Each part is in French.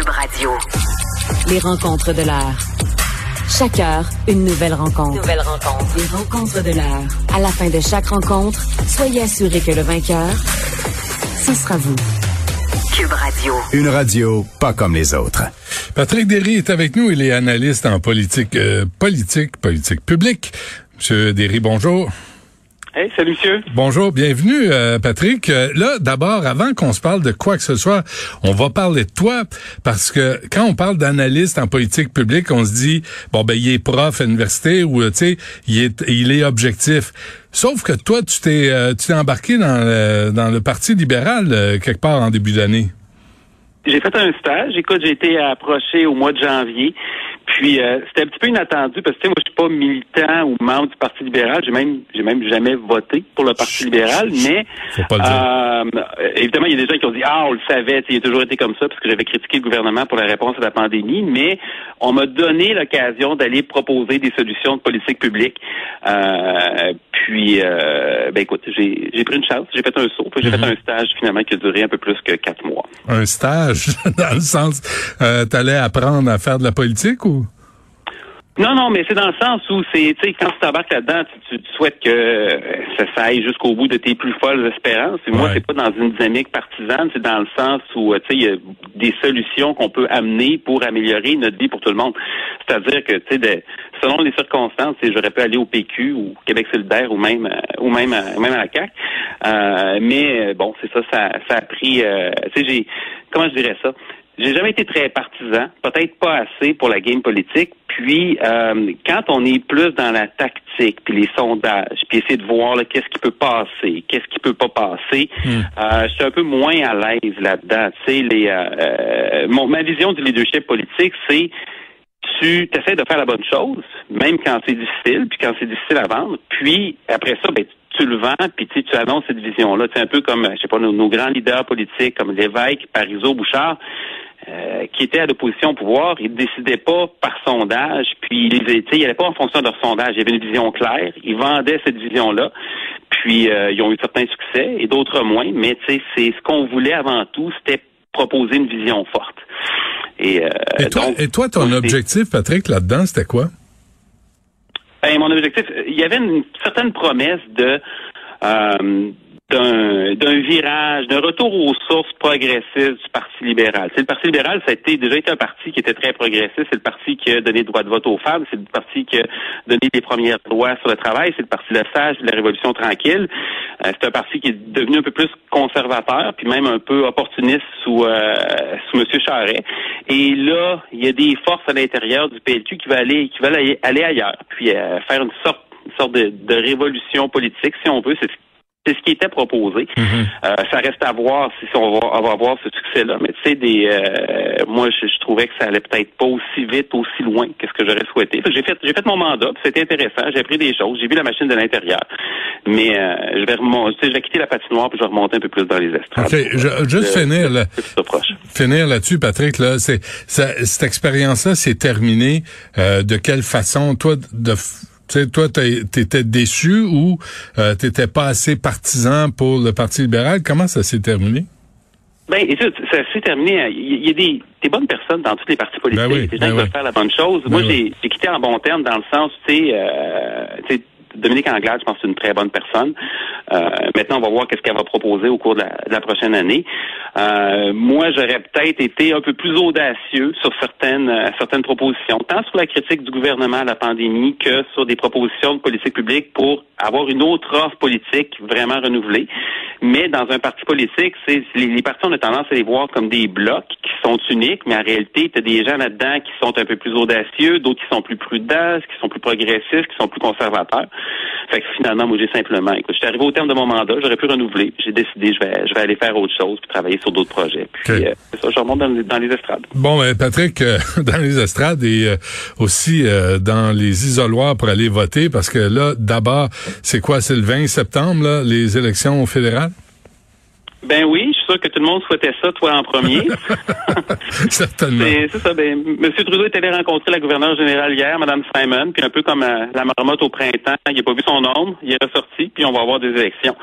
Cube Radio. Les rencontres de l'heure. Chaque heure, une nouvelle rencontre. Nouvelle rencontre. Les rencontres de l'heure. À la fin de chaque rencontre, soyez assurés que le vainqueur, ce sera vous. Cube Radio. Une radio pas comme les autres. Patrick Derry est avec nous. Il est analyste en politique, euh, politique, politique publique. Monsieur Derry, bonjour. Hey, salut monsieur. Bonjour, bienvenue euh, Patrick. Euh, là, d'abord, avant qu'on se parle de quoi que ce soit, on va parler de toi parce que quand on parle d'analyste en politique publique, on se dit bon ben il est prof à l'université ou tu sais il est il est objectif. Sauf que toi, tu t'es t'es embarqué dans dans le Parti libéral quelque part en début d'année. J'ai fait un stage. Écoute, j'ai été approché au mois de janvier. Puis euh, c'était un petit peu inattendu parce que moi je suis pas militant ou membre du Parti libéral, j'ai même j'ai même jamais voté pour le Parti libéral, mais euh, évidemment il y a des gens qui ont dit ah on le savait, il a toujours été comme ça parce que j'avais critiqué le gouvernement pour la réponse à la pandémie, mais on m'a donné l'occasion d'aller proposer des solutions de politique publique. Euh, puis ben écoute, j'ai j'ai pris une chance, j'ai fait un saut, puis j'ai fait mhm. un stage finalement qui a duré un peu plus que quatre mois. Un stage dans le sens euh, t'allais apprendre à faire de la politique ou? Non, non, mais c'est dans le sens où c'est, tu sais, quand tu t'embarques là-dedans, tu, souhaites que euh, ça, ça aille jusqu'au bout de tes plus folles espérances. Et moi, c'est pas dans une dynamique partisane, c'est dans le sens où, euh, tu sais, il y a des solutions qu'on peut amener pour améliorer notre vie pour tout le monde. C'est-à-dire que, tu sais, selon les circonstances, j'aurais pu aller au PQ ou Québec solidaire ou même, euh, ou même, même à la CAC. mais bon, c'est ça, ça, ça a pris, tu sais, j'ai, comment je dirais ça? J'ai jamais été très partisan, peut-être pas assez pour la game politique. Puis euh, quand on est plus dans la tactique, puis les sondages, puis essayer de voir qu'est-ce qui peut passer, qu'est-ce qui peut pas passer, hmm. euh, je suis un peu moins à l'aise là-dedans. Tu sais, les euh, mon, ma vision du leadership politique, c'est tu essaies de faire la bonne chose, même quand c'est difficile, puis quand c'est difficile à vendre. Puis après ça, ben, tu le vends, puis tu annonces cette vision-là. C'est un peu comme, je sais pas, nos, grands leaders politiques comme Lévesque, Parizeau, Bouchard. Euh, qui étaient à l'opposition au pouvoir, ils ne décidaient pas par sondage, puis ils il n'allait pas en fonction de leur sondage. Il y avait une vision claire, ils vendaient cette vision-là, puis euh, ils ont eu certains succès et d'autres moins, mais c'est ce qu'on voulait avant tout, c'était proposer une vision forte. Et, euh, toi, et toi, ton objectif, Patrick, là-dedans, c'était quoi? Ben, mon objectif, il y avait une certaine promesse de d'un virage, d'un retour aux sources progressistes du Parti libéral. C'est le Parti libéral, ça a été déjà été un parti qui était très progressiste. C'est le parti qui a donné le droit de vote aux femmes. C'est le parti qui a donné les premières lois sur le travail. C'est le parti de sage de la Révolution tranquille. Euh, c'est un parti qui est devenu un peu plus conservateur, puis même un peu opportuniste sous euh, sous M. Charret. Et là, il y a des forces à l'intérieur du PLQ qui veulent aller qui veulent aller, ailleurs, puis euh, faire une sorte une sorte de, révolution politique, si on veut. C'est c'est ce qui était proposé. Mhm. euh, ça reste à voir si on va, on va avoir ce succès-là. Mais tu sais, des, euh, moi, je, trouvais que ça allait peut-être pas aussi vite, aussi loin que ce que j'aurais souhaité. J'ai fait, j'ai fait mon mandat, c'était intéressant. J'ai appris des choses, j'ai vu la machine de l'intérieur. Mais euh, je vais remonter, je vais quitter la patinoire puis je vais remonter un peu plus dans les estrades. Ok, je, juste finir là, finir là-dessus, Patrick. Là, c'est cette expérience-là, c'est terminé. Euh, de quelle façon, toi, de sais, toi, t'étais déçu ou euh, t'étais pas assez partisan pour le Parti libéral? Comment ça s'est terminé? Ben, écoute, ça s'est terminé. Il y a des, des, bonnes personnes dans tous les partis politiques. Ben des gens ben qui veulent faire la bonne chose. Ben Moi, j'ai quitté en bon terme dans le sens, tu sais, euh, Dominique Anglade, je pense c'est une très bonne personne. Euh, maintenant, on va voir qu'est-ce qu'elle va proposer au cours de la, prochaine année. Euh, moi, j'aurais peut-être été un peu plus audacieux sur certaines euh, certaines propositions, tant sur la critique du gouvernement à la pandémie que sur des propositions de politique publique pour avoir une autre offre politique vraiment renouvelée. Mais dans un parti politique, c'est les, les, partis ont tendance à les voir comme des blocs qui sont uniques, mais en réalité, tu as des gens là-dedans qui sont un peu plus audacieux, d'autres qui sont plus prudents, qui sont plus progressistes, qui sont plus conservateurs. Fait que finalement, moi, j'ai simplement, écoute, j'étais arrivé au terme de mon mandat, j'aurais pu renouveler. J'ai décidé, je vais, je vais aller faire autre chose, puis travailler sur d'autres projets. Puis, euh, ça, je remonte dans, les estrades. Bon, ben, Patrick, euh, dans les estrades et euh, aussi dans les isoloirs pour aller voter, parce que là, d'abord, c'est quoi, c'est le 20 septembre, là, les élections fédérales? Ben oui, je suis sûr que tout le monde souhaitait ça, toi en premier. Certainement. C'est ça. Ben, M. Trudeau est allé rencontrer la gouverneure générale hier, Mme Simon, puis un peu comme euh, la marmotte au printemps, il n'a pas vu son ombre, il est ressorti, puis on va avoir des élections.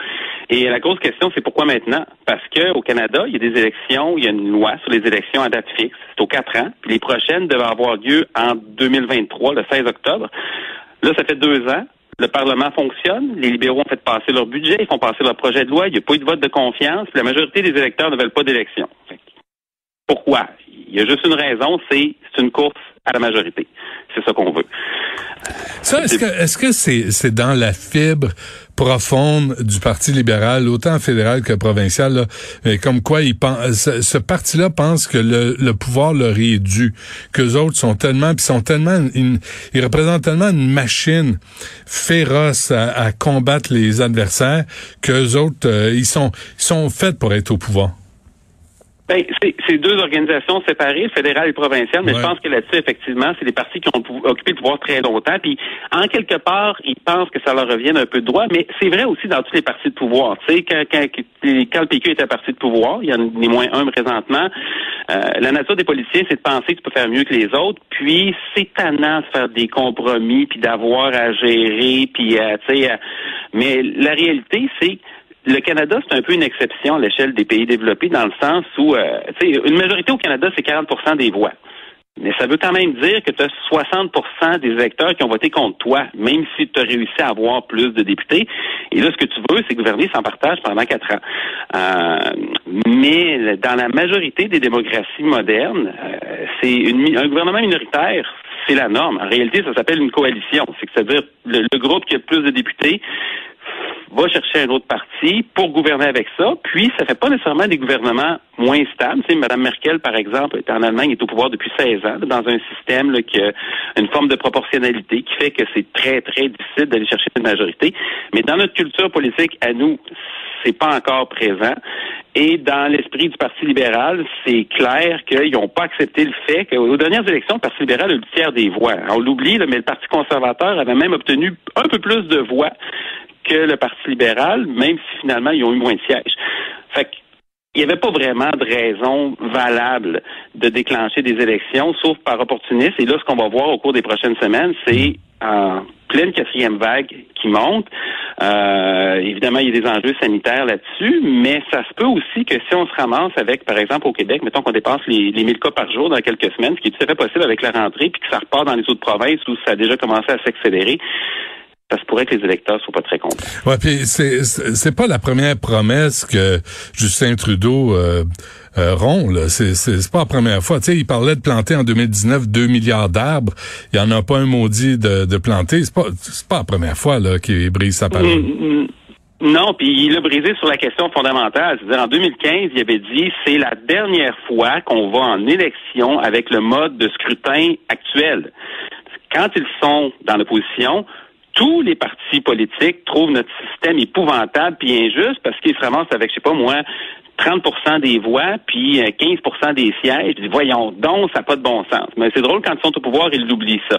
Et la grosse question, c'est pourquoi maintenant? Parce qu'au Canada, il y a des élections, il y a une loi sur les élections à date fixe. C'est aux quatre ans. Puis les prochaines devaient avoir lieu en 2023, le 16 octobre. Là, ça fait deux ans. Le Parlement fonctionne. Les libéraux ont fait passer leur budget, ils font passer leur projet de loi. Il n'y a pas eu de vote de confiance. La majorité des électeurs ne veulent pas d'élection. Pourquoi? Il y a juste une raison, c'est c'est une course à la majorité. C'est ça qu'on veut. Ça, est-ce que est-ce que c'est c'est dans la fibre profonde du Parti libéral, autant fédéral que provincial, là, mais comme quoi il pense, ce, ce parti-là pense que le, le pouvoir leur est dû, que les autres sont tellement, puis sont tellement, une, ils représentent tellement une machine féroce à, à combattre les adversaires que les autres, euh, ils sont, ils sont faits pour être au pouvoir. Ben, c'est deux organisations séparées, fédérale et provinciale, mais je pense que là-dessus, effectivement, c'est des partis qui ont occupé le pouvoir très longtemps. Puis, en quelque part, ils pensent que ça leur revient un peu de droit, mais c'est vrai aussi dans tous les partis de pouvoir. Tu sais, quand, quand, quand, le PQ est un parti de pouvoir, il y en a moins un présentement. Euh, la nature des politiciens, c'est de penser que tu peux faire mieux que les autres. Puis, c'est tannant de faire des compromis, puis d'avoir à gérer, puis, euh, tu sais, euh, mais la réalité, c'est le Canada, c'est un peu une exception à l'échelle des pays développés dans le sens où, euh, une majorité au Canada, c'est 40% des voix. Mais ça veut quand même dire que tu as 60% des électeurs qui ont voté contre toi, même si tu as réussi à avoir plus de députés. Et là, ce que tu veux, c'est gouverner sans partage pendant quatre ans. Euh, mais dans la majorité des démocraties modernes, euh, c'est un gouvernement minoritaire, c'est la norme. En réalité, ça s'appelle une coalition. C'est-à-dire le, le groupe qui a plus de députés va chercher un autre parti pour gouverner avec ça. Puis, ça fait pas nécessairement des gouvernements moins stables. Tu sais, Mme Merkel, par exemple, est en Allemagne, est au pouvoir depuis 16 ans, dans un système là, qui a une forme de proportionnalité qui fait que c'est très, très difficile d'aller chercher une majorité. Mais dans notre culture politique, à nous, c'est pas encore présent. Et dans l'esprit du Parti libéral, c'est clair qu'ils n'ont pas accepté le fait qu'aux dernières élections, le Parti libéral a eu le tiers des voix. On l'oublie, mais le Parti conservateur avait même obtenu un peu plus de voix que le Parti libéral, même si finalement ils ont eu moins de sièges. Fait il n'y avait pas vraiment de raison valable de déclencher des élections, sauf par opportunisme. Et là, ce qu'on va voir au cours des prochaines semaines, c'est en pleine quatrième vague qui monte. Euh, évidemment, il y a des enjeux sanitaires là-dessus, mais ça se peut aussi que si on se ramasse avec, par exemple, au Québec, mettons qu'on dépasse les, les 1000 cas par jour dans quelques semaines, ce qui est tout à fait possible avec la rentrée, puis que ça repart dans les autres provinces où ça a déjà commencé à s'accélérer, ça se pourrait que les électeurs soient pas très contents. Ouais, puis c'est c'est pas la première promesse que Justin Trudeau euh, euh, rompt là. C'est c'est pas la première fois. Tu sais, il parlait de planter en 2019 2 milliards d'arbres. Il y en a pas un maudit de, de planter. C'est pas c'est pas la première fois là qu'il brise sa parole. Mm, mm. Non, puis il a brisé sur la question fondamentale. C'est-à-dire, en 2015, il avait dit c'est la dernière fois qu'on va en élection avec le mode de scrutin actuel. Quand ils sont dans l'opposition, tous les partis politiques trouvent notre système épouvantable puis injuste parce qu'ils se ramassent avec, je sais pas moi, 30% des voix, puis 15% euh, des sièges. voyons donc, ça n'a pas de bon sens. Mais c'est drôle, quand ils sont au pouvoir, ils l'oublient ça.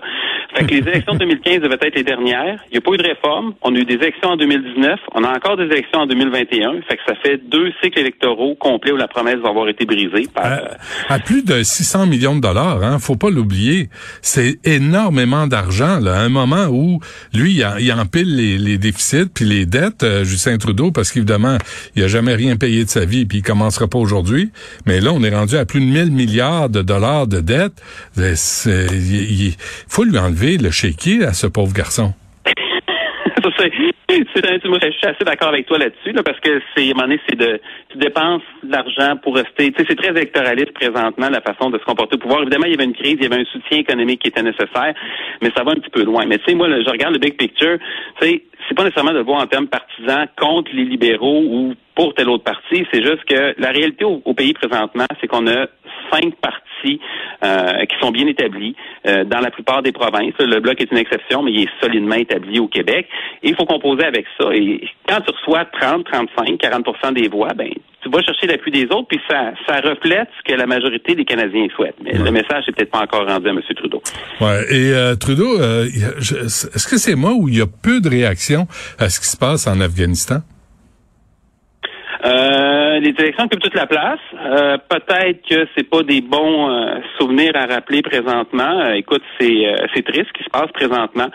Fait que les élections de 2015 devaient être les dernières. Il n'y a pas eu de réforme. On a eu des élections en 2019. On a encore des élections en 2021. Fait que ça fait deux cycles électoraux complets où la promesse va avoir été brisée par... À, à plus de 600 millions de dollars, hein, faut pas l'oublier. C'est énormément d'argent, là, à un moment où, lui, il, a, il empile les, les déficits puis les dettes, euh, Justin Trudeau, parce qu'évidemment, il a jamais rien payé de sa vie puis il commencera pas aujourd'hui. Mais là, on est rendu à plus de 1000 milliards de dollars de dettes. Il faut lui enlever le chéquier à ce pauvre garçon. c'est je suis assez d'accord avec toi là-dessus, là, parce que c'est, à un moment c'est de, tu dépenses l'argent pour rester, c'est très électoraliste présentement, la façon de se comporter au pouvoir. Évidemment, il y avait une crise, il y avait un soutien économique qui était nécessaire, mais ça va un petit peu loin. Mais tu sais, moi, je regarde le big picture, tu c'est pas nécessairement de voir en termes partisans contre les libéraux ou pour tel autre parti, c'est juste que la réalité au, au pays présentement, c'est qu'on a cinq partis euh, qui sont bien établis euh, dans la plupart des provinces. Le bloc est une exception, mais il est solidement établi au Québec. Et il faut composer avec ça. Et quand tu reçois 30, 35, 40% des voix, ben tu vas chercher l'appui des autres, puis ça, ça reflète ce que la majorité des Canadiens souhaitent. Mais le message n'est peut-être pas encore rendu à M. Trudeau. Ouais. Et euh, Trudeau, euh, est-ce que c'est moi où il y a peu de réactions à ce qui se passe en Afghanistan? Euh, euh, les élections occupent toute la place. Euh, peut-être que c'est pas des bons euh, souvenirs à rappeler présentement. écoute, c'est c'est triste ce qui se passe présentement.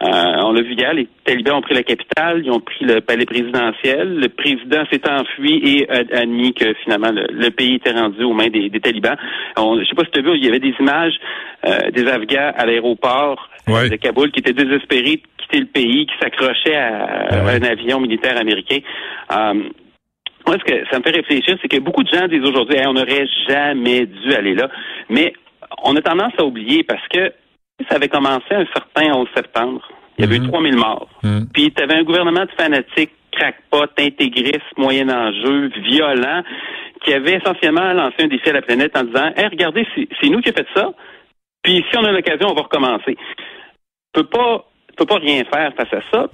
on l'a vu hier, les talibans ont pris la capitale, ils ont pris le palais présidentiel. Le président s'est enfui et a admis que finalement le, pays était rendu aux mains des, talibans. On, je sais pas si tu as vu, il y avait des images des Afghans à l'aéroport de Kaboul qui étaient désespérés de quitter le pays, qui s'accrochaient à, un avion militaire américain. Moi, ce que ça me fait réfléchir, c'est que beaucoup de gens disent aujourd'hui, on n'aurait jamais dû aller là. Mais on a tendance à oublier parce que ça avait commencé un certain 11 septembre. Il y avait eu 3000 mhm. morts. Mhm. Puis tu avais un gouvernement de fanatiques, crackpot, intégriste, moyen enjeu, violent, qui avait essentiellement lancé un défi à la planète en disant, hey, regardez, c'est nous qui avons fait ça. Puis si on a l'occasion, on va recommencer. peut pas peut pas rien faire face à ça.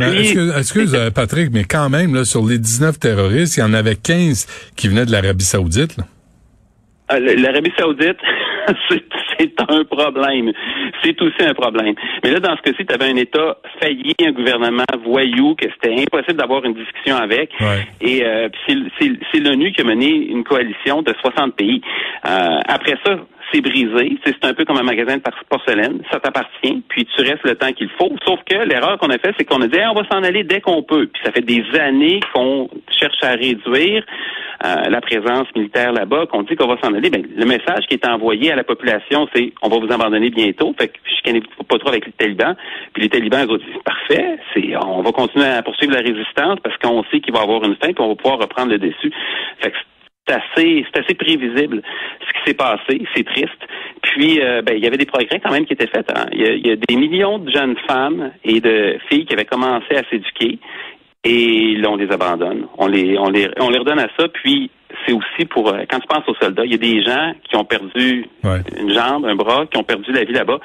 excuse, euh, Patrick, mais quand même, là, sur les 19 terroristes, il y en avait 15 qui venaient de l'Arabie saoudite. Euh, L'Arabie saoudite, c'est un problème. C'est aussi un problème. Mais là, dans ce cas-ci, tu avais un État failli, un gouvernement voyou, que c'était impossible d'avoir une discussion avec. Et euh, c'est l'ONU qui a mené une coalition de 60 pays. Euh, après ça, c'est brisé. C'est un peu comme un magasin de porcelaine. Ça t'appartient, puis tu restes le temps qu'il faut. Sauf que l'erreur qu'on a fait, c'est qu'on a dit on va s'en aller dès qu'on peut. Puis ça fait des années qu'on cherche à réduire euh, la présence militaire là-bas, qu'on dit qu'on va s'en aller. Ben, le message qui est envoyé à la population, c'est on va vous abandonner bientôt. Fait que je connais pas trop avec les talibans. Puis les talibans ont dit parfait, c'est on va continuer à poursuivre la résistance parce qu'on sait qu'il va y avoir une fin, qu'on va pouvoir reprendre le dessus. Assez, c'est assez prévisible ce qui s'est passé. C'est triste. Puis, euh, ben, il y avait des progrès quand même qui étaient faits. Hein. Il, y a, des millions de jeunes femmes et de filles qui avaient commencé à s'éduquer et là, on les abandonne. On les, on les, on les redonne à ça. Puis, c'est aussi pour, euh, quand tu penses aux soldats, il y a des gens qui ont perdu une jambe, un bras, qui ont perdu la vie là-bas.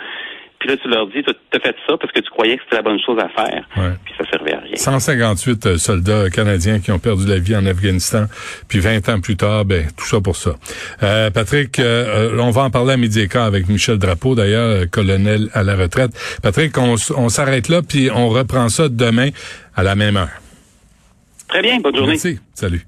Puis là, tu leur dis, tu as fait ça parce que tu croyais que c'était la bonne chose à faire. Puis ça servait à rien. 158 euh, soldats canadiens qui ont perdu la vie en Afghanistan. Puis 20 ans plus tard, ben tout ça pour ça. Euh, Patrick, euh, on va en parler à midi avec Michel Drapeau, d'ailleurs, colonel à la retraite. Patrick, on, on s'arrête là, puis on reprend ça demain à la même heure. Très bien, bonne journée. Merci. Salut.